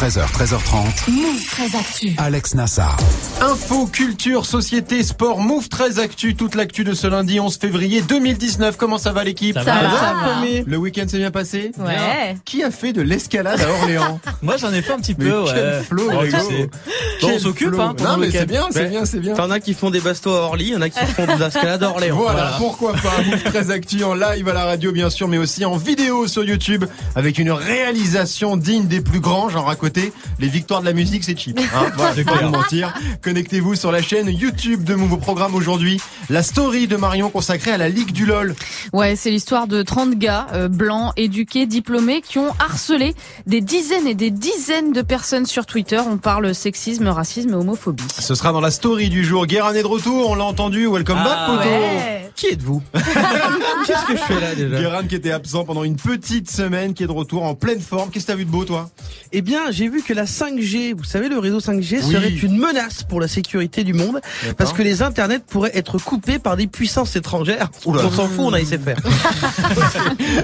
13h, 13h30. Move 13 Actu. Alex Nassar. Info, culture, société, sport, Move 13 Actu, toute l'actu de ce lundi 11 février 2019. Comment ça va l'équipe Ça, va, ça va. Le week-end s'est bien passé Ouais. Qui a fait de l'escalade à Orléans Moi j'en ai fait un petit Mais peu, quel ouais. flow, Oh, Quel on s'occupe, flow. hein, Non mais c'est week-end. bien, c'est Ouais. bien, c'est bien. T'en as qui font des bastos à Orly, il y en a qui font des escalades à Orléans. Voilà, pourquoi pas Move 13 Actu en live à la radio bien sûr, mais aussi en vidéo sur YouTube avec une réalisation digne des plus grands. Genre à côté, les victoires de la musique c'est cheap. Hein voilà, je vais pas vous mentir. Connectez-vous sur la chaîne YouTube de Move au programme aujourd'hui. La story de Marion consacrée à la Ligue du LOL. Ouais, c'est l'histoire de 30 gars euh, blancs, éduqués, diplômés qui ont harcelé des dizaines et des dizaines de personnes sur Twitter. On parle sexisme, racisme et homophobie. Ce sera dans la story du jour. Guérin est de retour, on l'a entendu. Welcome Ah, back, Poto. Ouais. Qui êtes-vous? Qu'est-ce que je fais là déjà? Guérin qui était absent pendant une petite semaine, qui est de retour en pleine forme. Qu'est-ce que t'as vu de beau, toi? Eh bien, j'ai vu que la 5G, vous savez, le réseau 5G Oui. serait une menace pour la sécurité du monde parce que les internets pourraient être coupés par des puissances étrangères. Oula. On s'en fout, on a essayé de faire.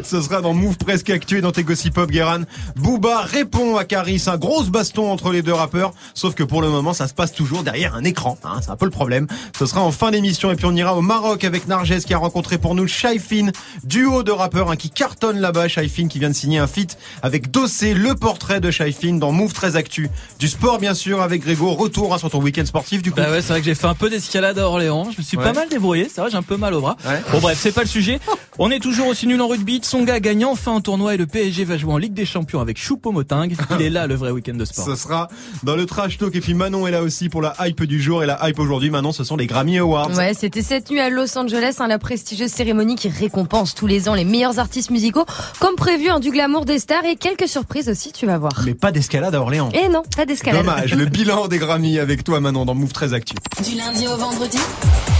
Ce sera dans Move Presque Actué dans tes Gossip Pop, Guérin. Booba répond à Caris, un gros baston entre les deux rappeurs. Sauf que pour le moment, ça se passe toujours derrière un écran. Hein, c'est un peu le problème. Ce sera en fin d'émission et puis on ira au Maroc avec Qui a rencontré pour nous Shaifin, duo de rappeurs hein, qui cartonne là-bas. Shaifin qui vient de signer un feat avec Dossé, le portrait de Shaifin dans Move 13 Actu. Du sport bien sûr avec Grégo. Retour hein, sur ton week-end sportif du coup. Bah ouais, c'est vrai que j'ai fait un peu d'escalade à Orléans. Je me suis Ouais. pas mal débrouillé. C'est vrai, j'ai un peu mal au bras. Ouais. Bon bref, c'est pas le sujet. On est toujours aussi nul en rugby. Tsonga gagne enfin un tournoi et le PSG va jouer en Ligue des Champions avec Choupo-Moting. Il est là le vrai week-end de sport. Ce sera dans le trash talk et puis Manon est là aussi pour la hype du jour et la hype aujourd'hui Manon ce sont les Grammy Awards. Ouais, c'était cette nuit à Los Angeles, hein, la prestigieuse cérémonie qui récompense tous les ans les meilleurs artistes musicaux, comme prévu en du glamour des stars et quelques surprises aussi, tu vas voir. Mais pas d'escalade à Orléans. Et non, pas d'escalade. Dommage, le bilan des Grammy avec toi Manon dans Move 13 Actu. Du lundi au vendredi,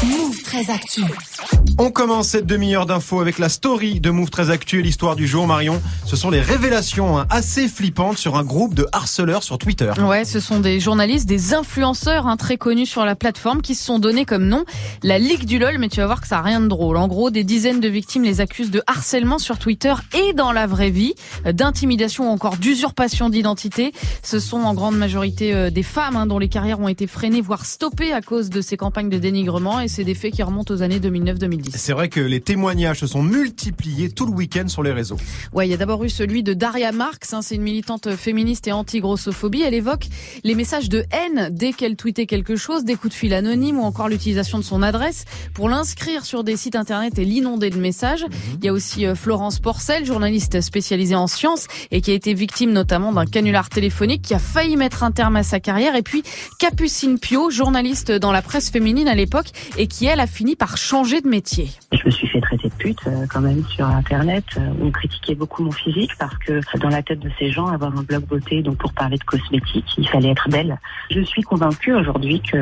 Move 13 Actu. On commence cette demi-heure d'infos avec la story de Move 13 Actu et l'histoire du jour Marion. Ce sont les révélations hein, assez flippantes sur un groupe de harceleurs sur Twitter. Ouais, ce sont des journalistes, des influenceurs hein, très connus sur la plateforme qui se sont donnés comme nom la Ligue du LOL, mais tu vas voir que ça a rien de drôle. En gros, des dizaines de victimes les accusent de harcèlement sur Twitter et dans la vraie vie, euh, d'intimidation ou encore d'usurpation d'identité. Ce sont en grande majorité euh, des femmes hein, dont les carrières ont été freinées, voire stoppées à cause de ces campagnes de dénigrement et c'est des faits qui remontent aux années 2009-2010. C'est vrai que les témoignages se sont multipliés tout le week-end sur les réseaux. Ouais, il y a d'abord eu celui de Daria Marx, hein, c'est une militante féministe et anti-grossophobie. Elle évoque les messages de haine dès qu'elle tweetait quelque chose, des coups de fil anonymes ou encore l'utilisation de son adresse pour l'inscrire sur des sites internet et l'inonder de messages. Il y a aussi euh, Florence Porcel, journaliste spécialisée en sciences et qui a été victime notamment d'un canular téléphonique qui a failli mettre un terme à sa carrière. Et puis Capucine Pio, journaliste dans la presse féminine à l'époque et qui elle a fini par changer de métier. Je me suis fait traiter de pute euh, quand même sur Internet. Euh, On critiquait beaucoup mon physique parce que dans la tête de ces gens, avoir un blog beauté, donc pour parler de cosmétiques, il fallait être belle. Je suis convaincue aujourd'hui que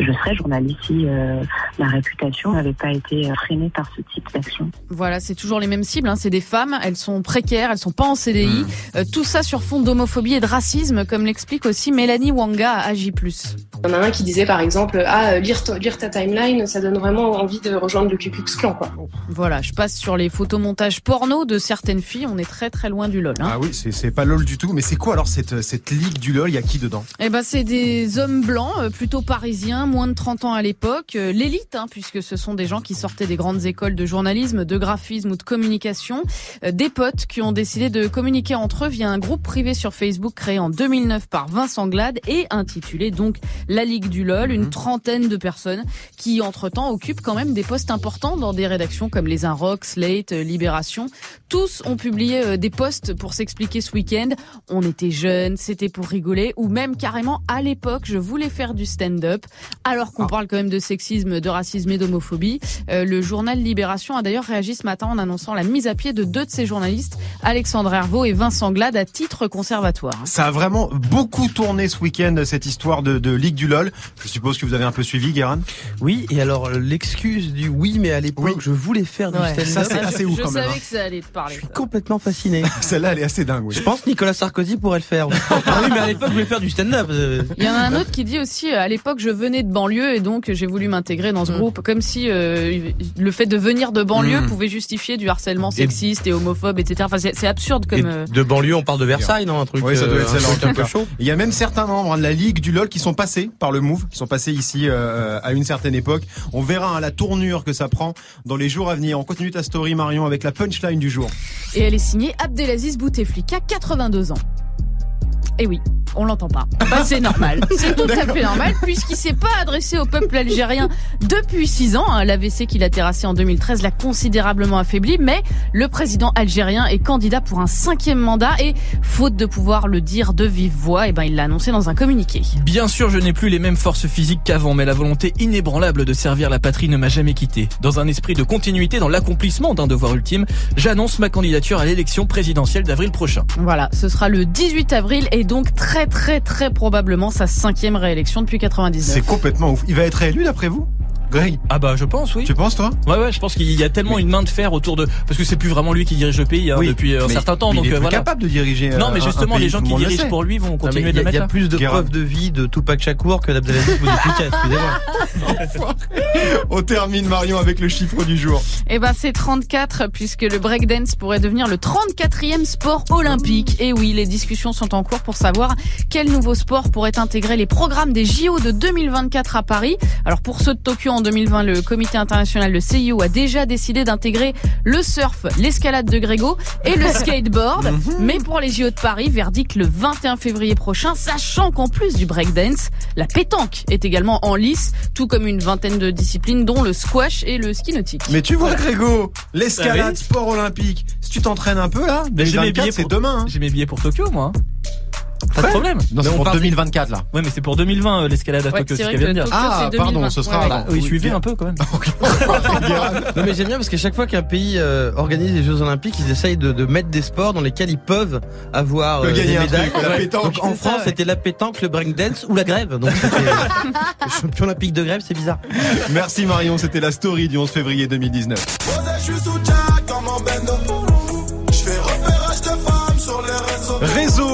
je serais journaliste si euh, ma réputation n'avait pas été euh, freinée par ce type d'action. Voilà, c'est toujours les mêmes cibles. Hein. C'est des femmes, elles sont précaires, elles sont pas en CDI. Euh, tout ça sur fond d'homophobie et de racisme, comme l'explique aussi Mélanie Wanga à Agi+. Il y en a un qui disait par exemple ah lire, ta- lire ta timeline ça donne vraiment envie de rejoindre le Ku Klux Klan quoi. Voilà, je passe sur les photomontages porno de certaines filles. On est très très loin du lol. Hein. Ah oui, c'est c'est pas LOL du tout, mais c'est quoi alors cette, cette ligue du LOL? Il y a qui dedans? Eh ben, c'est des hommes blancs, euh, plutôt parisiens, moins de 30 ans à l'époque, euh, l'élite, hein, puisque ce sont des gens qui sortaient des grandes écoles de journalisme, de graphisme ou de communication, euh, des potes qui ont décidé de communiquer entre eux via un groupe privé sur Facebook créé en 2009 par Vincent Glade et intitulé donc La Ligue du LOL, une trentaine de personnes qui entre-temps occupent quand même des postes importants dans des rédactions comme Les Inrocks, Slate, euh, Libération. Tous ont publié euh, des posts pour s'expliquer ce week-end. On était jeunes, c'était pour rigoler, ou même carrément à l'époque, je voulais faire du stand-up, alors qu'on Ah. parle quand même de sexisme, de racisme et d'homophobie. Euh, le journal Libération a d'ailleurs réagi ce matin en annonçant la mise à pied de deux de ses journalistes, Alexandre Hervaux et Vincent Glade, à titre conservatoire. Ça a vraiment beaucoup tourné ce week-end, cette histoire de, de Ligue du LOL. Je suppose que vous avez un peu suivi, Guérin? Oui, et alors l'excuse du oui, mais à l'époque, Oui. je voulais faire du Ouais. stand-up. Ça, c'est assez ouf Je quand même. savais hein. que ça allait te parler. Je suis ça. complètement fasciné. Celle-là, elle est assez dingue. oui. Je pense que Nicolas Sarkozy pourrait le faire. ah oui, mais à l'époque, je voulais faire du stand-up. euh. Il y en a un autre qui dit aussi, euh, à l'époque, je venais de banlieue et donc j'ai voulu m'intégrer dans ce groupe, comme si euh, le fait de venir de banlieue Mm. pouvait justifier du harcèlement sexiste et homophobe, etc. Enfin, c'est c'est absurde comme. euh, de banlieue, on parle de Versailles, non Un truc, Oui, ça doit euh, être un celle-là, en truc un tout peu chaud. Il y a même certains membres hein, de la Ligue du LOL qui sont passés par le Move, qui sont passés ici euh, à une certaine époque. On verra hein, la tournure que ça prend dans les jours à venir. On continue ta story, Marion, avec la punchline du jour. Et elle est signée Abdelaziz Bouteflika, 82 ans. Et oui, on l'entend pas. Bah, c'est normal. C'est tout à fait normal puisqu'il s'est pas adressé au peuple algérien depuis six ans. hein. L'AVC qu'il a terrassé en 2013 l'a considérablement affaibli, mais le président algérien est candidat pour un cinquième mandat et faute de pouvoir le dire de vive voix, eh ben, il l'a annoncé dans un communiqué. Bien sûr, je n'ai plus les mêmes forces physiques qu'avant, mais la volonté inébranlable de servir la patrie ne m'a jamais quitté. Dans un esprit de continuité dans l'accomplissement d'un devoir ultime, j'annonce ma candidature à l'élection présidentielle d'avril prochain. Voilà, ce sera le 18 avril et donc très très très probablement sa cinquième réélection depuis 99. C'est complètement ouf. Il va être réélu d'après vous? Greg, Ah bah je pense, oui. tu penses toi? Ouais ouais, je pense qu'il y a tellement une main de fer autour de parce que c'est plus vraiment lui qui dirige le pays hein, Oui, depuis un mais- certain temps mais donc il est euh, plus voilà. capable de diriger. Non euh, mais un- un justement pays, les gens qui le dirigent sait. pour lui vont Non, continuer Il de y, le a- il y mettre. a là. plus de preuves de vie de Tupac Shakur que d'Abdelaziz Bouteflika, excusez-moi. On termine Marion avec le chiffre du jour. Eh ben c'est 34 puisque le breakdance pourrait devenir le 34e sport olympique. Et oui, les discussions sont en cours pour savoir quel nouveau sport pourrait intégrer les programmes des JO de 2024 à Paris. Alors pour ceux de Tokyo en 2020, le comité international de CIO a déjà décidé d'intégrer le surf, l'escalade de Grégo et le skateboard. Mais pour les JO de Paris, verdict le 21 février prochain, sachant qu'en plus du breakdance, la pétanque est également en lice, tout comme une vingtaine de disciplines dont le squash et le ski nautique. Mais tu vois Grégo, l'escalade, Ah oui. sport olympique. Si tu t'entraînes un peu là, j'ai mes 2024 billets c'est pour- demain. Hein. J'ai mes billets pour Tokyo moi. Pas de problème. Non, c'est pour parle- 2024 là. Ouais mais c'est pour 2020 euh, l'escalade à Ouais, Tokyo, ce qu'elle vient de que dire. Ah, pardon, 2020. ce sera Ouais, ouais. Oui, suivez un peu quand même. Non mais j'aime bien parce qu'à chaque fois qu'un pays euh, organise les Jeux Olympiques, ils essayent de, de mettre des sports dans lesquels ils peuvent avoir euh, gagner des médailles. truc, la pétanque, Donc, en France, c'était la pétanque, le breakdance ou la grève. Donc c'était le champion olympique de grève, c'est bizarre. Merci Marion, c'était la story du 11 février 2019.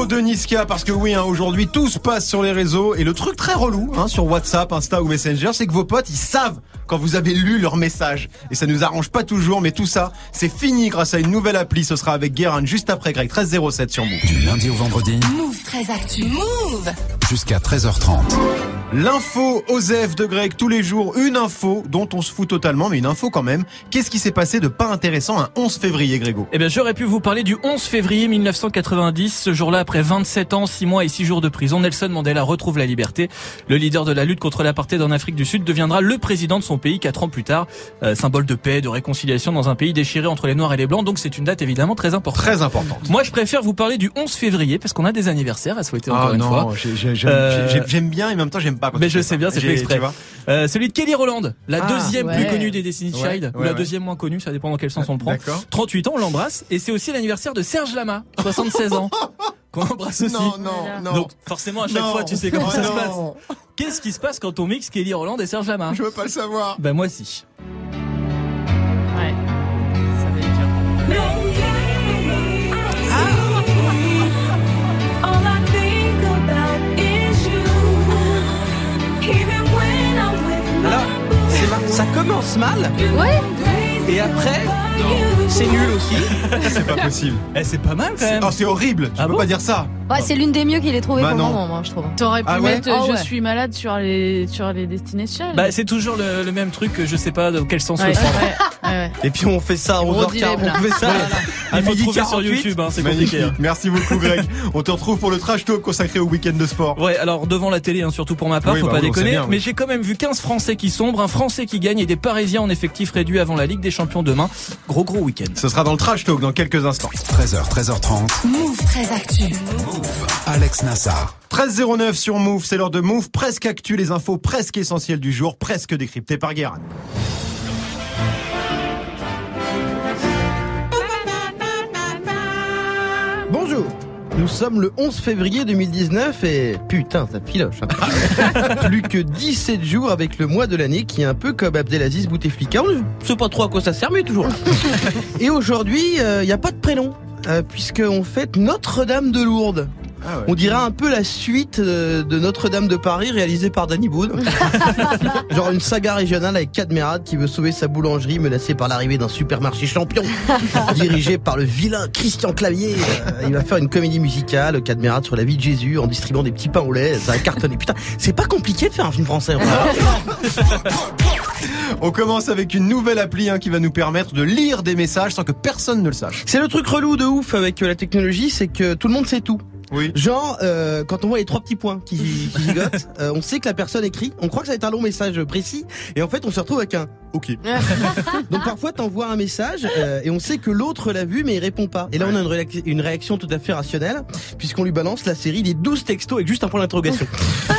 De Niska, parce que oui, hein, aujourd'hui tout se passe sur les réseaux et le truc très relou hein, sur WhatsApp, Insta ou Messenger, c'est que vos potes ils savent quand vous avez lu leur message et ça nous arrange pas toujours, mais tout ça c'est fini grâce à une nouvelle appli. Ce sera avec Guérin juste après Greg 1307 sur Move. Du lundi au vendredi Move très actu. Move jusqu'à 13h30. L'info Osef de Greg tous les jours, une info dont on se fout totalement, mais une info quand même. Qu'est-ce qui s'est passé de pas intéressant un 11 février, Grégo? Eh bien, j'aurais pu vous parler du 11 février 1990. Ce jour-là, après 27 ans, 6 mois et 6 jours de prison, Nelson Mandela retrouve la liberté. Le leader de la lutte contre l'apartheid en Afrique du Sud deviendra le président de son pays 4 ans plus tard. Euh, symbole de paix, de réconciliation dans un pays déchiré entre les Noirs et les Blancs. Donc, c'est une date évidemment très importante. Très importante. Moi, je préfère vous parler du 11 février parce qu'on a des anniversaires à souhaiter encore Ah une fois. non, j'aime Euh, j'ai- j'aime bien et en même temps j'aime pas. quand Mais je sais bien, c'est fait exprès. tu vois. Euh, celui de Kelly Roland, la Ah, deuxième plus connue des Destiny's Ouais, Child, ou la ouais. deuxième moins connue, ça dépend dans quel sens on le prend. D'accord. 38 ans, on l'embrasse. Et c'est aussi l'anniversaire de Serge Lama, 76 ans, qu'on embrasse aussi. Non, non, non. Donc forcément à chaque Non. fois tu sais comment Oh ça se passe. Qu'est-ce qui se passe quand on mixe Kelly Roland et Serge Lama? Je veux pas le savoir. Ben moi si. Ça commence mal. Et après, c'est nul aussi. C'est pas possible. Eh c'est pas mal quand même. Oh, c'est horrible. Tu Ah peux bon pas dire ça. Bah, c'est l'une des mieux qu'il ait trouvé Bah pour le non. moment, moi, je trouve. T'aurais pu Ah ouais mettre Ah Je ouais. suis malade sur les, sur les Child. Bah c'est toujours le, le même truc que je sais pas dans quel sens Ouais, le prendre. ouais, ouais. Et puis on fait ça à Gros 11h40. dilemme, là. On fait ça à Il faut midi trouver sur 48. YouTube, hein, c'est compliqué. Magnifique. Merci beaucoup, Greg. On te retrouve pour le trash talk consacré au week-end de sport. Ouais, alors devant la télé, hein, surtout pour ma part, Oui, faut bah pas oui, déconner. bien, oui. Mais j'ai quand même vu 15 Français qui sombrent, un Français qui gagne et des Parisiens en effectif réduit avant la Ligue des Champions demain. Gros gros week-end. Ce sera dans le trash talk dans quelques instants. 13h, 13h30. Move très actu. Alex Nassar. 13.09 sur Move, c'est l'heure de Move, presque actu, les infos presque essentielles du jour, presque décryptées par Guérin. Nous sommes le 11 février 2019 et putain, ça filoche. hein. Plus que 17 jours avec le mois de l'année qui est un peu comme Abdelaziz Bouteflika. On ne sait pas trop à quoi ça sert, mais toujours là. Et aujourd'hui, il n'y a pas de prénom. euh, Puisqu'on fête Notre-Dame de Lourdes. Ah ouais. On dirait un peu la suite de Notre-Dame de Paris réalisée par Danny Boone. Genre une saga régionale avec Cadmerade qui veut sauver sa boulangerie menacée par l'arrivée d'un supermarché champion dirigé par le vilain Christian Clavier. Euh, il va faire une comédie musicale, Cadmerade sur la vie de Jésus en distribuant des petits pains au lait. Ça a cartonné. Putain, c'est pas compliqué de faire un film français. On commence avec une nouvelle appli hein, qui va nous permettre de lire des messages sans que personne ne le sache. C'est le truc relou de ouf avec euh, la technologie, c'est que tout le monde sait tout. Oui. Genre, euh, quand on voit les trois petits points qui, qui gigotent, euh, on sait que la personne écrit, on croit que ça va être un long message précis, et en fait on se retrouve avec un OK. Donc parfois t'envoies un message, euh, et on sait que l'autre l'a vu, mais il répond pas. Et là on a une, une réaction tout à fait rationnelle, puisqu'on lui balance la série des 12 textos avec juste un point d'interrogation.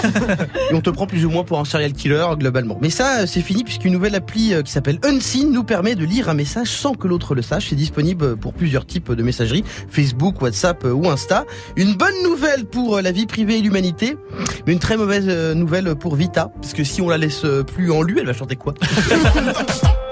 et on te prend plus ou moins pour un serial killer globalement. Mais ça, euh, c'est fini, puisqu'une nouvelle appli euh, qui s'appelle Unseen nous permet de lire un message sans que l'autre le sache. C'est disponible pour plusieurs types de messagerie, Facebook, WhatsApp euh, ou Insta. Une bonne nouvelle pour la vie privée et l'humanité, mais une très mauvaise nouvelle pour Vita, parce que si on la laisse plus en lui, elle va chanter quoi? Oh.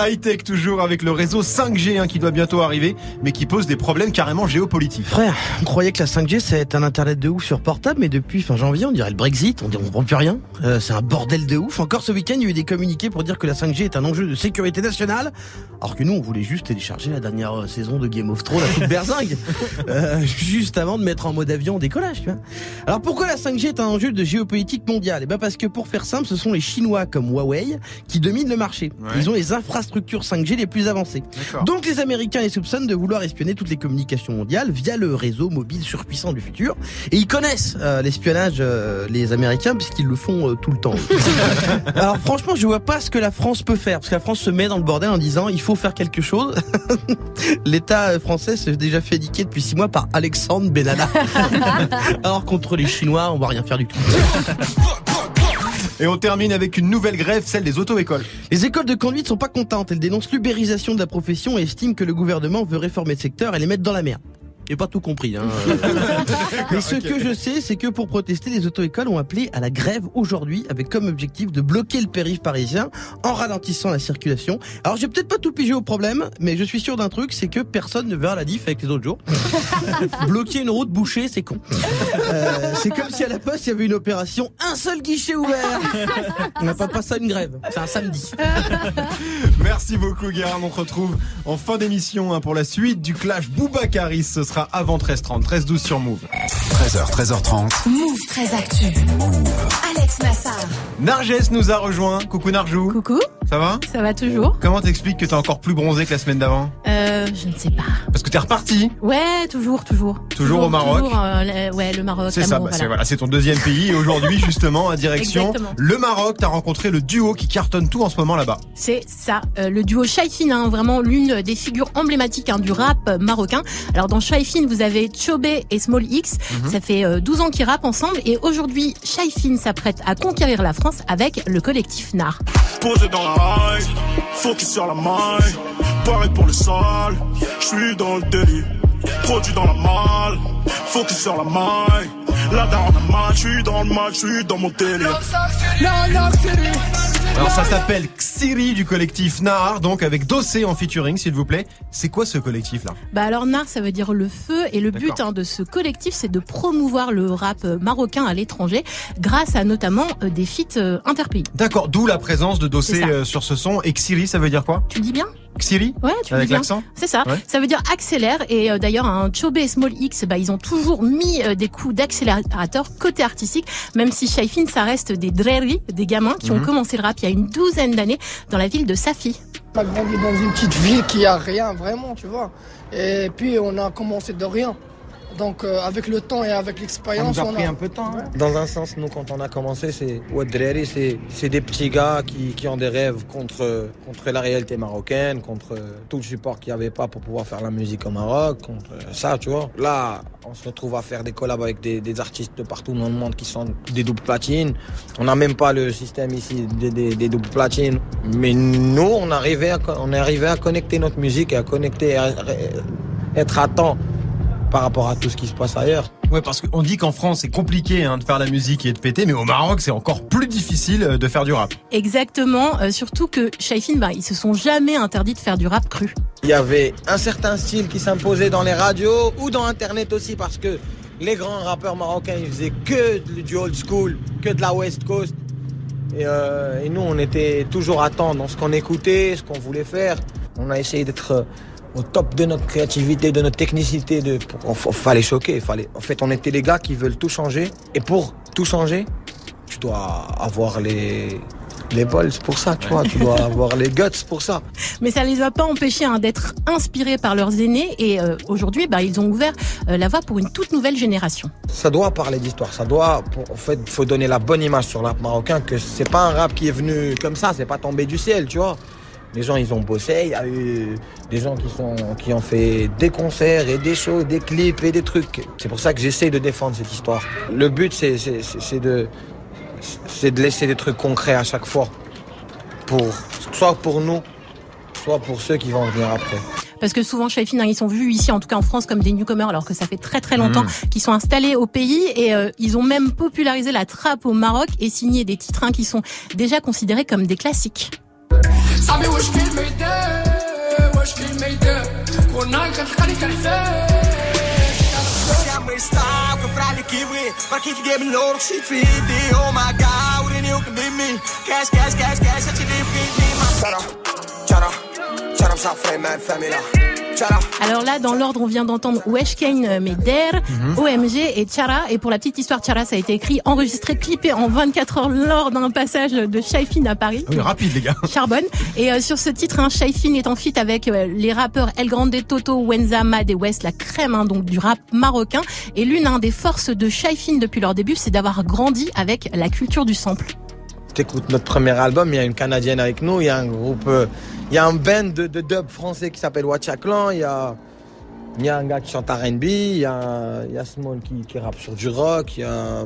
High-tech toujours avec le réseau 5G hein, qui doit bientôt arriver, mais qui pose des problèmes carrément géopolitiques. Frère, on croyait que la 5G ça allait être un internet de ouf sur portable, mais depuis fin janvier, on dirait le Brexit, on ne comprend plus rien. Euh, c'est un bordel de ouf. Encore ce week-end, il y a eu des communiqués pour dire que la 5G est un enjeu de sécurité nationale, alors que nous, on voulait juste télécharger la dernière euh, saison de Game of Thrones à toute berzingue, euh, juste avant de mettre en mode avion au décollage. Tu vois. Alors pourquoi la 5G est un enjeu de géopolitique mondiale? Eh ben parce que pour faire simple, ce sont les Chinois comme Huawei qui dominent le marché. Ouais. Ils ont les infrastructures 5G les plus avancées. Donc les Américains les soupçonnent de vouloir espionner toutes les communications mondiales via le réseau mobile surpuissant du futur. Et ils connaissent euh, l'espionnage, euh, les Américains, puisqu'ils le font euh, tout le temps. Alors franchement, je vois pas ce que la France peut faire, parce que la France se met dans le bordel en disant il faut faire quelque chose. L'État français s'est déjà fait niquer depuis six mois par Alexandre Benalla. Alors contre les Chinois, on va rien faire du tout. Et on termine avec une nouvelle grève, celle des auto-écoles. Les écoles de conduite sont pas contentes. Elles dénoncent l'ubérisation de la profession et estiment que le gouvernement veut réformer le secteur et les mettre dans la merde. J'ai pas tout compris. Hein. Mais ce que je sais, c'est que pour protester, les auto-écoles ont appelé à la grève aujourd'hui avec comme objectif de bloquer le périph' parisien en ralentissant la circulation. Alors j'ai peut-être pas tout pigé au problème, mais je suis sûr d'un truc, c'est que personne ne verra la diff avec les autres jours. Bloquer une route bouchée, c'est con. Euh, c'est comme si à la poste il y avait une opération, un seul guichet ouvert. On n'appelle pas ça une grève, c'est un samedi. Merci beaucoup Guérin, on se retrouve en fin d'émission hein, pour la suite du clash Boubacaris. Ce sera avant 13h30, 13h12 sur Move. 13h, 13h30. Move très actu. Alex Nassar. Narges nous a rejoint. Coucou Narjou. Coucou, Ça va? Ça va toujours Comment t'expliques que t'es encore plus bronzé que la semaine d'avant? Euh, Je ne sais pas. Parce que t'es reparti. Ouais, toujours, toujours. Toujours au Maroc toujours, euh, le- ouais, le Maroc. C'est ça, bah, c'est voilà. voilà, c'est ton deuxième pays et aujourd'hui justement à direction Exactement. le Maroc. T'as rencontré le duo qui cartonne tout en ce moment là-bas. C'est ça, euh, le duo Shaifin, hein, vraiment l'une des figures emblématiques hein, du rap euh, marocain. Alors dans Shaifin, vous avez Chobé et Small X. Mhm. Ça fait euh, 12 ans qu'ils rappent ensemble et aujourd'hui, Shaifin s'apprête à conquérir la France avec le collectif NAR. Posé dans la high, focus sur la maille. Pareil pour le sol, je suis dans le délit. Produit dans la malle, focus sur la maille. Là dans le je suis dans le mal, je suis dans mon délire. Alors ça s'appelle Xiri du collectif Nahar, donc avec Dossé en featuring s'il vous plaît. C'est quoi ce collectif là? Bah alors NAR, ça veut dire le feu et le but hein, de ce collectif, c'est de promouvoir le rap euh, marocain à l'étranger grâce à notamment euh, des feats euh, interpays. D'accord, d'où la présence de Dossé euh, sur ce son. Et Xiri ça veut dire quoi? Tu dis bien? Xiri Ouais, tu Avec l'accent C'est ça. Ouais. Ça veut dire accélère. Et euh, d'ailleurs, un Chobé et Small X, bah, ils ont toujours mis euh, des coups d'accélérateur côté artistique, même si Shaifin, ça reste des dreri, des gamins qui Mhm. ont commencé le rap il y a une douzaine d'années dans la ville de Safi. On a grandi dans une petite ville qui a rien vraiment, tu vois. Et puis on a commencé de rien. Donc euh, avec le temps et avec l'expérience, on a... peu de temps. Dans un sens, nous, quand on a commencé, c'est Ouadrari, c'est c'est des petits gars qui, qui ont des rêves contre, contre la réalité marocaine, contre tout le support qu'il n'y avait pas pour pouvoir faire la musique au Maroc, contre ça, tu vois. Là, on se retrouve à faire des collabs avec des, des artistes de partout dans le monde qui sont des doubles platines. On n'a même pas le système ici des, des, des doubles platines. Mais nous, on, arrivait à, on est arrivé à connecter notre musique et à connecter, à- à être à temps par rapport à tout ce qui se passe ailleurs. Ouais, parce qu'on dit qu'en France c'est compliqué hein, de faire la musique et de péter, mais au Maroc c'est encore plus difficile euh, de faire du rap. Exactement, euh, surtout que Shaifin, bah, ils se sont jamais interdits de faire du rap cru. Il y avait un certain style qui s'imposait dans les radios ou dans Internet aussi parce que les grands rappeurs marocains, ils faisaient que du old school, que de la West Coast. Et, euh, et nous, on était toujours à temps dans ce qu'on écoutait, ce qu'on voulait faire. On a essayé d'être euh, au top de notre créativité, de notre technicité. De, on- fallait choquer. Fallait, en fait, on était les gars qui veulent tout changer. Et pour tout changer, tu dois avoir les, les balls pour ça, tu vois. Tu dois avoir les guts pour ça. Mais ça les a pas empêchés hein, d'être inspirés par leurs aînés et euh, aujourd'hui, bah, ils ont ouvert euh, la voie pour une toute nouvelle génération. Ça doit parler d'histoire, ça doit. pour- en fait, faut donner la bonne image sur le rap marocain que c'est pas un rap qui est venu comme ça, c'est pas tombé du ciel, tu vois. Les gens, ils ont bossé. Il y a eu des gens qui sont qui ont fait des concerts et des shows, des clips et des trucs. C'est pour ça que j'essaie de défendre cette histoire. Le but, c'est c'est- c'est- c'est de c'est de laisser des trucs concrets à chaque fois, pour soit pour nous, soit pour ceux qui vont venir après. Parce que souvent, Shaifin, hein, ils sont vus ici, en tout cas en France, comme des newcomers, alors que ça fait très très longtemps qu'ils sont installés au pays et euh, ils ont même popularisé la trappe au Maroc et signé des titres hein, qui sont déjà considérés comme des classiques. صاحبي واش كاين ما يدار واش كاين ما يدار كنا كنلقاني Siamo in stacco fra le kiwi Perché ti devi loro si fidi Oh my god, وريني وكميمي Cash, cash, cash, cash هاتي لي بيدي ما ترى ترى ترى مسافرين مع الفاميلا ترى alors là, dans l'ordre, on vient d'entendre Wesh Kane Meder, Mhm. OMG et Chara. Et pour la petite histoire, Chara, ça a été écrit, enregistré, clippé en 24 heures lors d'un passage de Shaifin à Paris. Oui, rapide les gars. Charbonne. Et euh, sur ce titre, hein, Shaifin est en feat avec euh, les rappeurs El Grande, Toto, Wenza, Mad et West, la crème hein, donc du rap marocain. Et l'une hein, des forces de Shaifin depuis leur début, c'est d'avoir grandi avec la culture du sample. T'écoutes notre premier album, il y a une Canadienne avec nous, il y a un groupe, euh, il y a un band de, dub français qui s'appelle Watcha Clan, il y a, y a un gars qui chante R&B, il y a, y a Small qui, qui rappe sur du rock, il y a,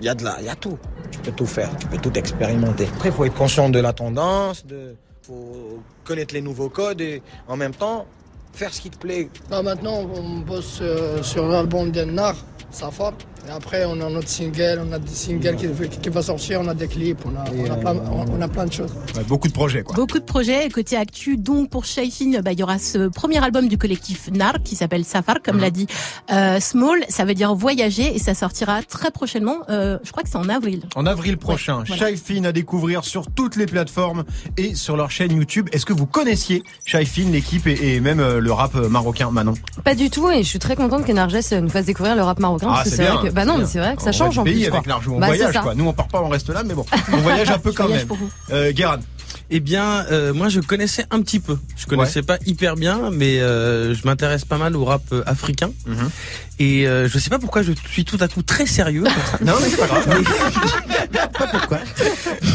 y a de la, il y a tout. Tu peux tout faire, tu peux tout expérimenter. Après, il faut être conscient de la tendance, de, faut connaître les nouveaux codes et en même temps faire ce qui te plaît. Là, maintenant, on bosse euh, sur l'album d'Ennar, Safar. Et après, on a notre single, on a des singles qui, qui va sortir, on a des clips, on a, on a, plein, on, on a plein de choses. Ouais, beaucoup de projets quoi. Beaucoup de projets. Et Côté actu, donc pour Shaifin, bah, il y aura ce premier album du collectif NAR qui s'appelle Safar, comme l'a dit euh, Small. Ça veut dire voyager et ça sortira très prochainement. Euh, je crois que c'est en avril. En avril prochain, Ouais, voilà. Shaifin à découvrir sur toutes les plateformes et sur leur chaîne YouTube. Est-ce que vous connaissiez Shaifin, l'équipe et, et même euh, le rap euh, marocain Manon Pas du tout, et je suis très contente qu'Enarges nous fasse découvrir le rap marocain. Ah, parce que c'est vrai que, bah non, mais c'est vrai que On ça change en pays plus. avec on Bah, voyage quoi. Nous on part pas, on reste là, mais bon, on voyage un peu quand même. Euh, Guérin. Eh bien, euh, moi je connaissais un petit peu. Je connaissais pas hyper bien, mais euh, je m'intéresse pas mal au rap euh, africain. Mhm. Et euh, je sais pas pourquoi je suis tout à coup très sérieux. Non mais c'est pas grave. pas pourquoi.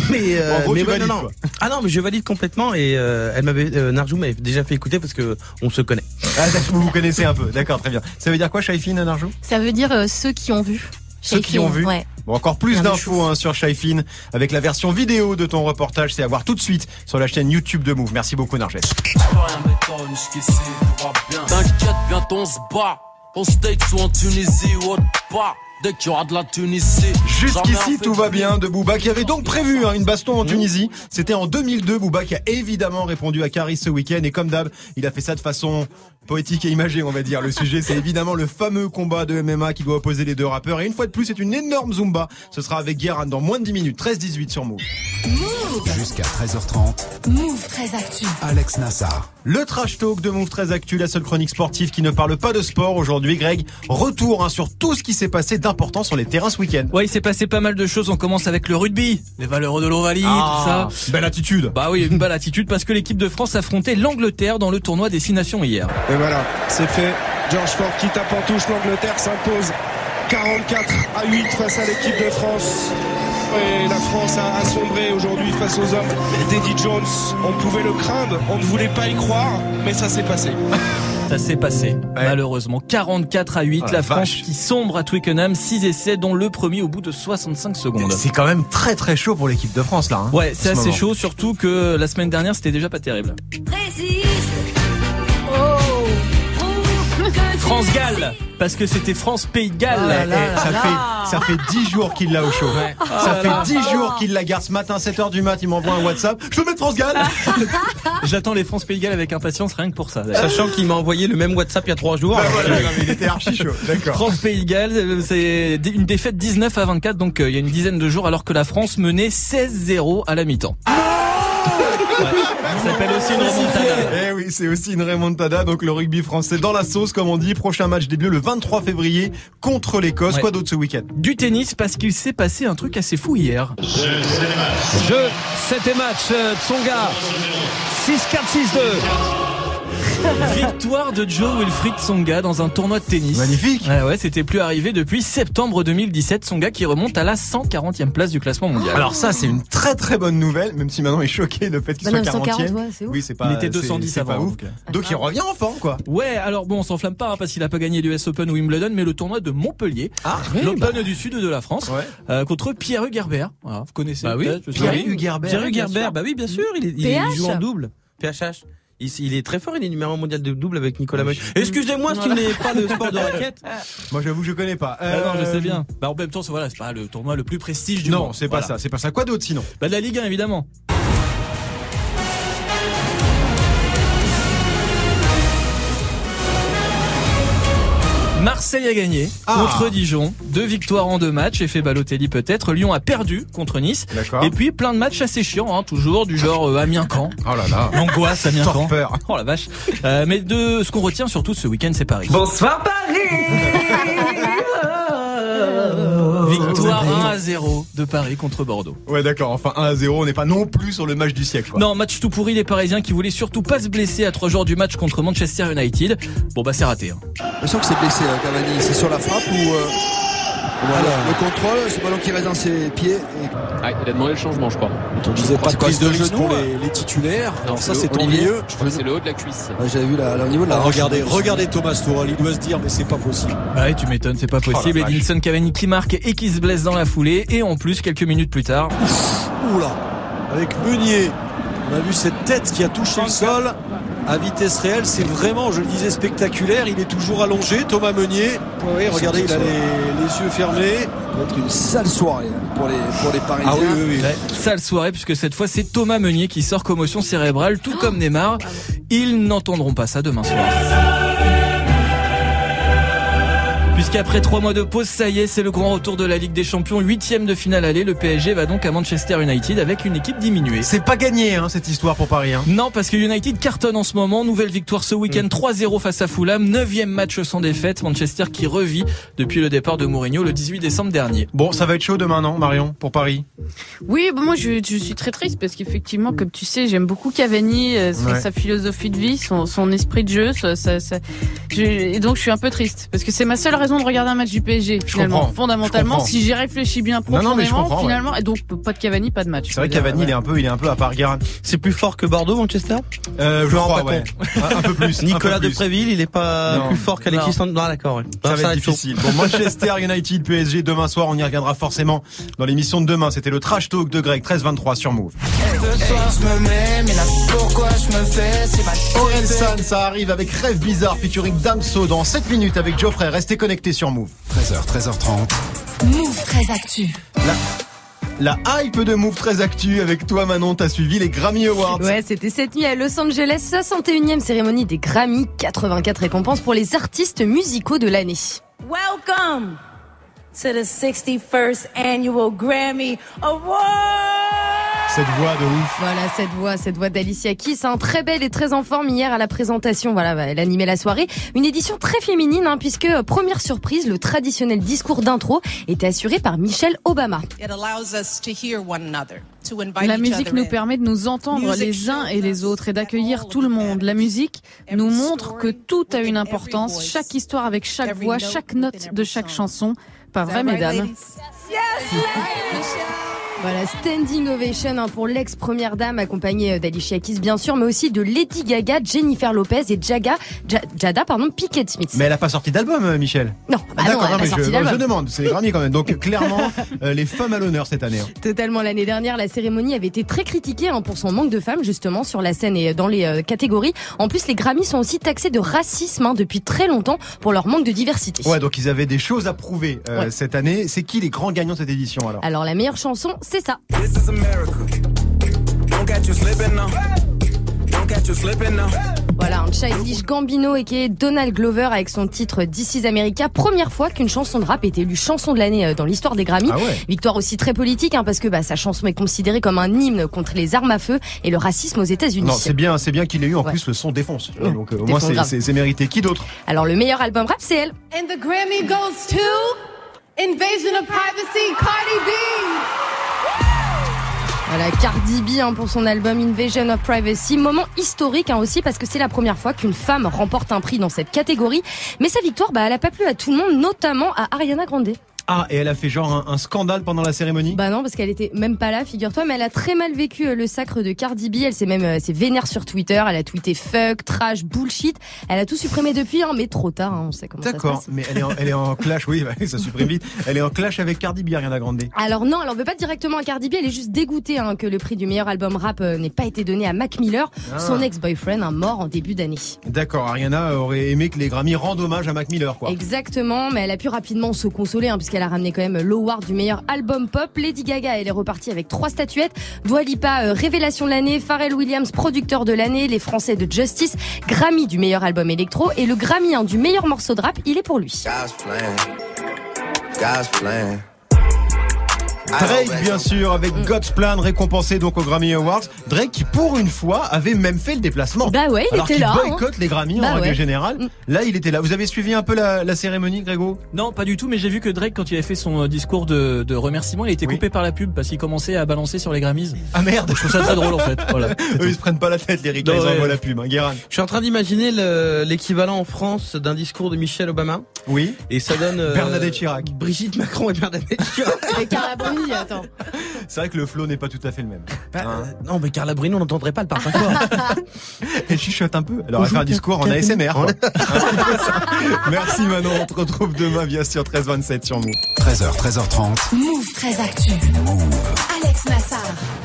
Mais, euh, En gros, mais tu ouais, valides, non, non. Ah non, mais je valide complètement. Et euh, elle m'avait, euh, Narjou m'avait déjà fait écouter parce que on se connaît. Ah, vous vous connaissez un peu, d'accord, très bien. Ça veut dire quoi Shaifin, Narjou? Ça veut dire euh, ceux qui ont vu. Ceux qui ont vu. Ouais. Bon, encore plus d'infos hein, sur Shaifin avec la version vidéo de ton reportage. C'est à voir tout de suite sur la chaîne YouTube de Move. Merci beaucoup, Narges. T'inquiète, bientôt on se bat. Au States ou en Tunisie ou autre part. Dès qu'il y aura de la Tunisie. Jusqu'ici, tout va bien de Booba qui avait donc prévu hein, une baston en Tunisie. C'était en 2002. Booba qui a évidemment répondu à Caris ce week-end et comme d'hab, il a fait ça de façon poétique et imagée, on va dire. Le sujet, c'est évidemment le fameux combat de MMA qui doit opposer les deux rappeurs. Et une fois de plus, c'est une énorme zumba. Ce sera avec Guérin dans moins de 10 minutes. 13-18 sur Move. Jusqu'à 13h30, Move très actu. Alex Nassar. Le trash talk de Move très Actu, la seule chronique sportive qui ne parle pas de sport aujourd'hui. Greg, retour hein, sur tout ce qui s'est passé d'important sur les terrains ce week-end. Ouais, il s'est passé pas mal de choses. On commence avec le rugby, les valeurs de l'Ovalie, Ah, tout ça. Belle attitude. Bah oui, une belle attitude parce que l'équipe de France affrontait l'Angleterre dans le tournoi des Six Nations hier. Et voilà, c'est fait. George Ford qui tape en touche, l'Angleterre s'impose 44 à 8 face à l'équipe de France. Et la France a, a sombré aujourd'hui face aux hommes d'Eddie Jones. On pouvait le craindre, on ne voulait pas y croire, mais ça s'est passé. Ça s'est passé, malheureusement. 44 à 8, Oh la France vache. qui sombre à Twickenham, 6 essais, dont le premier au bout de 65 secondes. C'est quand même très très chaud pour l'équipe de France là. hein, Ouais, c'est ce assez moment. chaud, surtout que la semaine dernière, c'était déjà pas terrible. Galles, parce que c'était France Pays de Galles. Ah là là là ça, fait, ça fait 10 jours qu'il l'a au chaud. Ça Oh fait là 10 là. jours qu'il la garde ce matin, 7h du mat, il m'envoie un WhatsApp. Je peux mettre France Gall J'attends les France Pays de Galles avec impatience, rien que pour ça. Sachant qu'il m'a envoyé le même WhatsApp il y a trois jours. Bah voilà, non, mais il était archi chaud. D'accord. France Pays de Galles, euh, c'est une défaite 19 à 24, donc euh, il y a une dizaine de jours, alors que la France menait 16-0 à la mi-temps. Ça s'appelle aussi une remontada. Eh oui, c'est aussi une remontada. Donc le rugby français dans la sauce, comme on dit. Prochain match des Bleus le 23 février contre l'Écosse. Ouais. Quoi d'autre ce week-end? Du tennis, parce qu'il s'est passé un truc assez fou hier. Jeu, 7 et match, euh, Tsonga. 6-4, 6-2. Victoire de Joe Wilfried Tsonga dans un tournoi de tennis. Magnifique. Ouais, ouais, c'était plus arrivé depuis septembre 2017. Tsonga qui remonte à la 140e place du classement mondial. Alors ça, c'est une très très bonne nouvelle, même si maintenant il est choqué le fait qu'il Bah soit non, 40e. 140, ouais, c'est ouf. Oui, c'est pas. Il était c'est- 210 c'est pas avant, ouf. donc, Donc il revient en forme, quoi. Ouais, alors bon, on s'enflamme pas hein, parce qu'il a pas gagné l'US Open ou Wimbledon, mais le tournoi de Montpellier, Ah, l'Open du sud de la France, Ouais. euh, contre Pierre Hugerbert. Voilà, vous connaissez Bah oui, Pierre. Hugerbert. Pierre Hugerbert, sûr. bah oui, bien sûr, il, il joue en double. PHH. Il, il est très fort, il est numéro un mondial de double avec Nicolas Moy. Excusez-moi si tu n'es pas de sport de raquette. Moi, j'avoue que je connais pas. Ah non, je Euh, sais bien. Bah en même temps, c'est voilà, c'est pas le tournoi le plus prestige du Non, monde. c'est pas Voilà. ça, c'est pas ça. Quoi d'autre sinon? Bah de la Ligue 1 évidemment. Marseille a gagné Ah. contre Dijon, deux victoires en deux matchs, effet Balotelli peut-être. Lyon a perdu contre Nice. D'accord. Et puis plein de matchs assez chiants, hein, toujours du genre euh, Amiens-Camp. Oh là là. L'angoisse Amiens-Camp. Oh la vache. Euh, mais de ce qu'on retient surtout ce week-end, c'est Paris. Bonsoir Paris Victoire 1 à 0 de Paris contre Bordeaux. Ouais, d'accord. Enfin, 1 à 0, on n'est pas non plus sur le match du siècle. Quoi. Non, match tout pourri les Parisiens qui voulaient surtout pas se blesser à trois jours du match contre Manchester United. Bon bah c'est raté. hein. Je sens que c'est blessé euh, Cavani. C'est sur la frappe ou euh, voilà, le contrôle, ce ballon qui reste dans ses pieds. Et... Ah, il a demandé le changement, je crois. On disait pas de quoi, prise de genou pour les, les titulaires. Alors ça le c'est Olivier, mieux. Je crois que c'est le haut de la cuisse. Ouais, J'avais vu là, là, au niveau de la Ah, regardez, regardez Thomas Tuchel, il doit se dire mais c'est pas possible. Bah ouais, tu m'étonnes, c'est pas possible. Oh. Edinson Cavani qui marque et qui se blesse dans la foulée. Et en plus, quelques minutes plus tard, Oula, avec Meunier, on a vu cette tête qui a touché le sol à vitesse réelle. C'est vraiment, je le disais, spectaculaire. Il est toujours allongé, Thomas Meunier. Oui, regardez, il a les, les yeux fermés. Ça va être une sale soirée hein, pour les, pour les Parisiens. Ah oui, oui, oui. ouais, sale soirée puisque cette fois c'est Thomas Meunier qui sort commotion cérébrale, tout comme Neymar. Ils n'entendront pas ça demain soir. Puisqu'après trois mois de pause, ça y est, c'est le grand retour de la Ligue des Champions, huitième de finale aller. Le PSG va donc à Manchester United avec une équipe diminuée. C'est pas gagné, hein, cette histoire pour Paris. Hein. Non, parce que United cartonne en ce moment. Nouvelle victoire ce week-end, 3-0 face à Fulham. Neuvième match sans défaite. Manchester qui revit depuis le départ de Mourinho le 18 décembre dernier. Bon, ça va être chaud demain, non, Marion, pour Paris? Oui, bon, moi je, je suis très triste parce qu'effectivement, comme tu sais, j'aime beaucoup Cavani, euh, Ouais. sa philosophie de vie, son, son esprit de jeu. Ça, ça, ça- je- et donc je suis un peu triste parce que c'est ma seule raison de regarder un match du PSG. Finalement, fondamentalement, si j'y réfléchis bien Non, non, mais je profondément, comprends, ouais. finalement, et donc pas de Cavani, pas de match. C'est vrai que Cavani, il est un peu, il est un peu à part Guérin. C'est plus fort que Bordeaux, Manchester? Euh, je crois, pas ouais. Un, peu plus. Nicolas peu plus. Depréville, il est pas Non. plus fort qu'Alexis Non. Sanchez. Non, d'accord. ouais. Ça Non, va être difficile. Bon, Manchester United, PSG, demain soir, on y reviendra forcément dans l'émission de demain. C'était le trash talk de Greg, 13-23 sur Move. Ce soir je me mets, mais là pourquoi je me fais? C'est pas Aurel San, ça arrive avec Rêve Bizarre featuring Damso dans 7 minutes avec Geoffrey. Restez connectés sur Move. 13h, 13h30. Move très actu. La hype de Move très actu avec toi Manon, t'as suivi les Grammy Awards. Ouais, c'était cette nuit à Los Angeles, 61e cérémonie des Grammy, 84 récompenses pour les artistes musicaux de l'année. Welcome to the 61st annual Grammy Awards. Cette voix de ouf. Voilà, cette voix, cette voix d'Alicia Keys, hein, très belle et très en forme hier à la présentation. Voilà, bah, elle animait la soirée. Une édition très féminine, hein, puisque euh, première surprise, le traditionnel discours d'intro était assuré par Michelle Obama. It allows us to hear one another, to invite La musique nous permet de nous entendre les uns et les autres et d'accueillir tout le monde. La musique nous montre que tout a une importance, chaque histoire avec chaque voix, chaque note de chaque chanson. Pas vrai, mesdames? Yes, Voilà, standing ovation hein, pour l'ex-première dame accompagnée euh, d'Alicia Keys bien sûr, mais aussi de Lady Gaga, Jennifer Lopez et Jaga, Ja- Jada pardon, Pickett Smith. Mais elle a pas sorti d'album, euh, Michel. Non, bah non, d'accord, elle a mais sorti je, d'album. je demande, c'est les Grammy quand même. Donc clairement, euh, les femmes à l'honneur cette année. hein. Totalement. L'année dernière, la cérémonie avait été très critiquée hein, pour son manque de femmes, justement, sur la scène et dans les euh, catégories. En plus, les Grammys sont aussi taxés de racisme hein, depuis très longtemps pour leur manque de diversité. Ouais, donc ils avaient des choses à prouver euh, Ouais. cette année. C'est qui les grands gagnants de cette édition alors? Alors, la meilleure chanson, c'est ça. This is America. Don't catch you slipping now. Don't catch you slipping now. Voilà, un Childish Gambino et qui est Donald Glover avec son titre This is America. Première fois qu'une chanson de rap est élue chanson de l'année euh, dans l'histoire des Grammys. Ah ouais. Victoire aussi très politique hein, parce que bah, sa chanson est considérée comme un hymne contre les armes à feu et le racisme aux États-Unis. Non, c'est bien, c'est bien qu'il ait eu en Ouais. plus le son vois, Mmh, Donc euh, au moins c'est mérité. Qui d'autre? Alors le meilleur album rap, c'est elle. And the Grammy goes to Invasion of Privacy, Cardi B. Voilà, Cardi B hein, pour son album Invasion of Privacy. Moment historique hein, aussi parce que c'est la première fois qu'une femme remporte un prix dans cette catégorie. Mais sa victoire, bah, elle a pas plu à tout le monde, notamment à Ariana Grande. Ah, et elle a fait genre un, un scandale pendant la cérémonie Bah non, parce qu'elle était même pas là, figure-toi, mais elle a très mal vécu euh, le sacre de Cardi B. Elle s'est même, euh, s'est vénère sur Twitter. Elle a tweeté fuck, trash, bullshit. Elle a tout supprimé depuis, hein, mais trop tard. hein, on sait comment ça se D'accord, passe. mais elle est, en, elle est en clash, oui, bah, ça supprime vite. Elle est en clash avec Cardi B, Ariana Grande. Alors non, elle en veut pas directement à Cardi B. Elle est juste dégoûtée hein, que le prix du meilleur album rap euh, n'ait pas été donné à Mac Miller, Ah. son ex-boyfriend, un mort en début d'année. D'accord, Ariana aurait aimé que les Grammy rendent hommage à Mac Miller, quoi. Exactement, mais elle a pu rapidement se consoler hein, puisqu'elle a ramené quand même l'award du meilleur album pop. Lady Gaga, elle est repartie avec trois statuettes. Dua Lipa, euh, révélation de l'année. Pharrell Williams, producteur de l'année. Les Français de Justice, Grammy du meilleur album électro et le Grammy hein, du meilleur morceau de rap, il est pour lui. God's plan. Drake, bien sûr, avec Mm. God's Plan, récompensé donc aux Grammy Awards. Drake, qui pour une fois, avait même fait le déplacement. Bah ouais, il Alors était qu'il là, hein. boycotte les Grammy Bah en règle ouais. générale. Mm. Là, il était là. Vous avez suivi un peu la, la cérémonie, Grégo? Non, pas du tout, mais j'ai vu que Drake, quand il avait fait son euh, discours de, de remerciement, il a été coupé par la pub parce qu'il commençait à balancer sur les Grammys. Ah merde Je trouve ça très drôle en fait. Voilà. Eux, ils se prennent pas la tête, les ricains, ils ouais. envoient la pub, hein. Guérin. Je suis en train d'imaginer le- l'équivalent en France d'un discours de Michel Obama. Oui. Et ça donne euh, Bernadette Chirac. Brigitte Macron et Bernadette Chirac. Attends. C'est vrai que le flow n'est pas tout à fait le même. Bah, Hein. euh, non, mais Carla Bruni, on n'entendrait pas le parfum fort. Elle chuchote un peu. Elle aurait fait un discours en. ASMR. quoi. Ça. Merci Manon, on te retrouve demain bien sûr 13h27 sur Move. 13h, 13h30. Move très actu. Alex Nassar.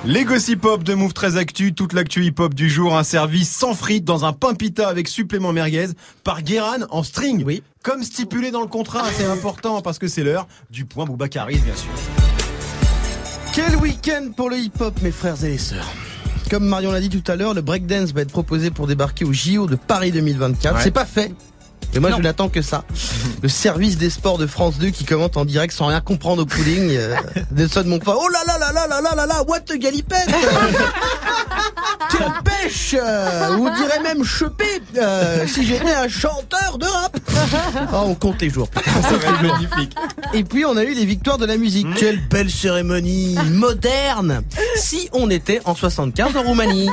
Les gossip hop de Move très actu, toute l'actu hip hop du jour, un service sans frites dans un pain pita avec supplément merguez par Guéran en string. Oui. Comme stipulé dans le contrat, c'est important parce que c'est l'heure du point Boubacaris bien sûr. Quel week-end pour le hip-hop, mes frères et les sœurs. Comme Marion l'a dit tout à l'heure, le breakdance va être proposé pour débarquer au JO de Paris 2024. Ouais. C'est pas fait. Et moi, je n'attends que ça. Le service des sports de France 2 qui commente en direct sans rien comprendre au pooling. Euh, Nelson Montfort. Oh là là là là là là là là, what a galipette Quelle pêche euh, dirait même chepé euh, si j'étais un chanteur de rap. Oh, on compte les jours. C'est magnifique. Et puis on a eu les victoires de la musique. Quelle belle cérémonie moderne. Si on était en 75 en Roumanie.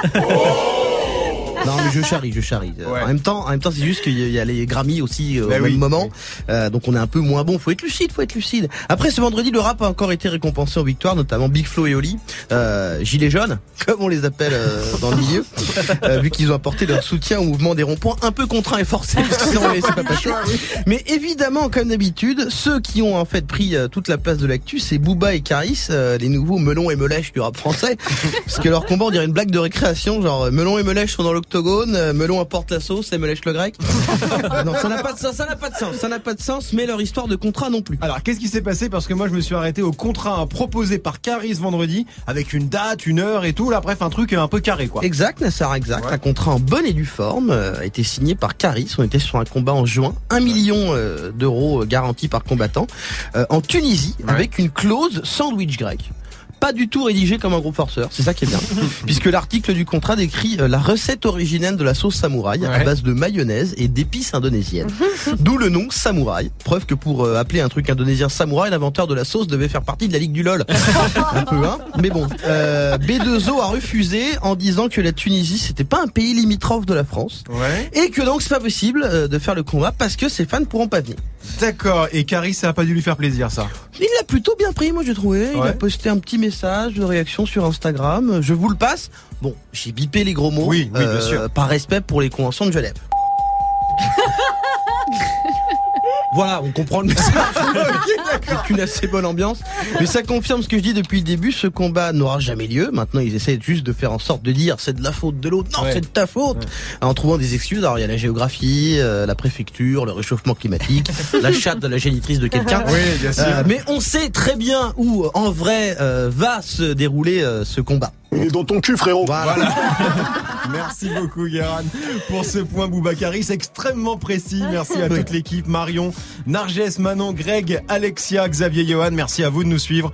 Non mais je charrie, je charrie. Ouais. En même temps, en même temps, c'est juste qu'il y a les Grammy aussi euh, Bah au oui, même moment, Euh, donc on est un peu moins bon. Faut être lucide, faut être lucide. Après ce vendredi, le rap a encore été récompensé en victoire, notamment Big Flo et Oli, euh, gilets jaunes, comme on les appelle euh, dans le milieu, euh, vu qu'ils ont apporté leur soutien au mouvement des ronds-points, un peu contraint et forcé, sinon on les pas passer. Mais évidemment, comme d'habitude, ceux qui ont en fait pris toute la place de l'actu, c'est Booba et Caris, euh, les nouveaux melons et melèches du rap français. Parce que leur combat, on dirait une blague de récréation, genre melon et melèche sont dans l'octogone, euh, melon apporte la sauce et melèche le grec. non, ça n'a pas de sens, ça n'a pas de sens, ça n'a pas de sens, mais leur histoire de contrat non plus. Alors qu'est-ce qui s'est passé? Parce que moi je me suis arrêté au contrat proposé par Caris vendredi avec une date, une heure et tout. Là bref un truc un peu carré quoi. Exact, Nassar, exact. Un contrat en bonne et due forme euh, a été signé par Caris. On était sur un combat en juin, un million euh, d'euros euh, garantis par combattant euh, en Tunisie avec une clause sandwich grec. Pas du tout rédigé comme un groupe forceur, c'est ça qui est bien. Puisque l'article du contrat décrit euh, la recette originelle de la sauce samouraï à base de mayonnaise et d'épices indonésiennes. D'où le nom samouraï. Preuve que pour euh, appeler un truc indonésien samouraï, l'inventeur de la sauce devait faire partie de la Ligue du LOL. un peu, hein. Mais bon, euh, B2O a refusé en disant que la Tunisie, c'était pas un pays limitrophe de la France. Ouais. Et que donc c'est pas possible euh, de faire le combat parce que ses fans pourront pas venir. D'accord. Et Caris, ça a pas dû lui faire plaisir, ça. Il l'a plutôt bien pris, moi j'ai trouvé. Il Ouais. a posté un petit message de réaction sur Instagram. Je vous le passe. Bon, j'ai bipé les gros mots. Oui, oui, bien euh, sûr. Par respect pour les conventions de Genève. Voilà, on comprend le message. C'est une assez bonne ambiance. Mais ça confirme ce que je dis depuis le début. Ce combat n'aura jamais lieu. Maintenant, ils essaient juste de faire en sorte de dire c'est de la faute de l'autre. Non, Ouais. c'est de ta faute. En trouvant des excuses. Alors, il y a la géographie, euh, la préfecture, le réchauffement climatique, la chatte de la génitrice de quelqu'un. Oui, bien sûr. Euh, mais on sait très bien où, en vrai, euh, va se dérouler euh, ce combat. Il est dans ton cul, frérot. Voilà. Merci beaucoup, Guérin, pour ce point Boubacaris extrêmement précis. Merci à toute l'équipe. Marion, Narges, Manon, Greg, Alexia, Xavier, Johan. Merci à vous de nous suivre.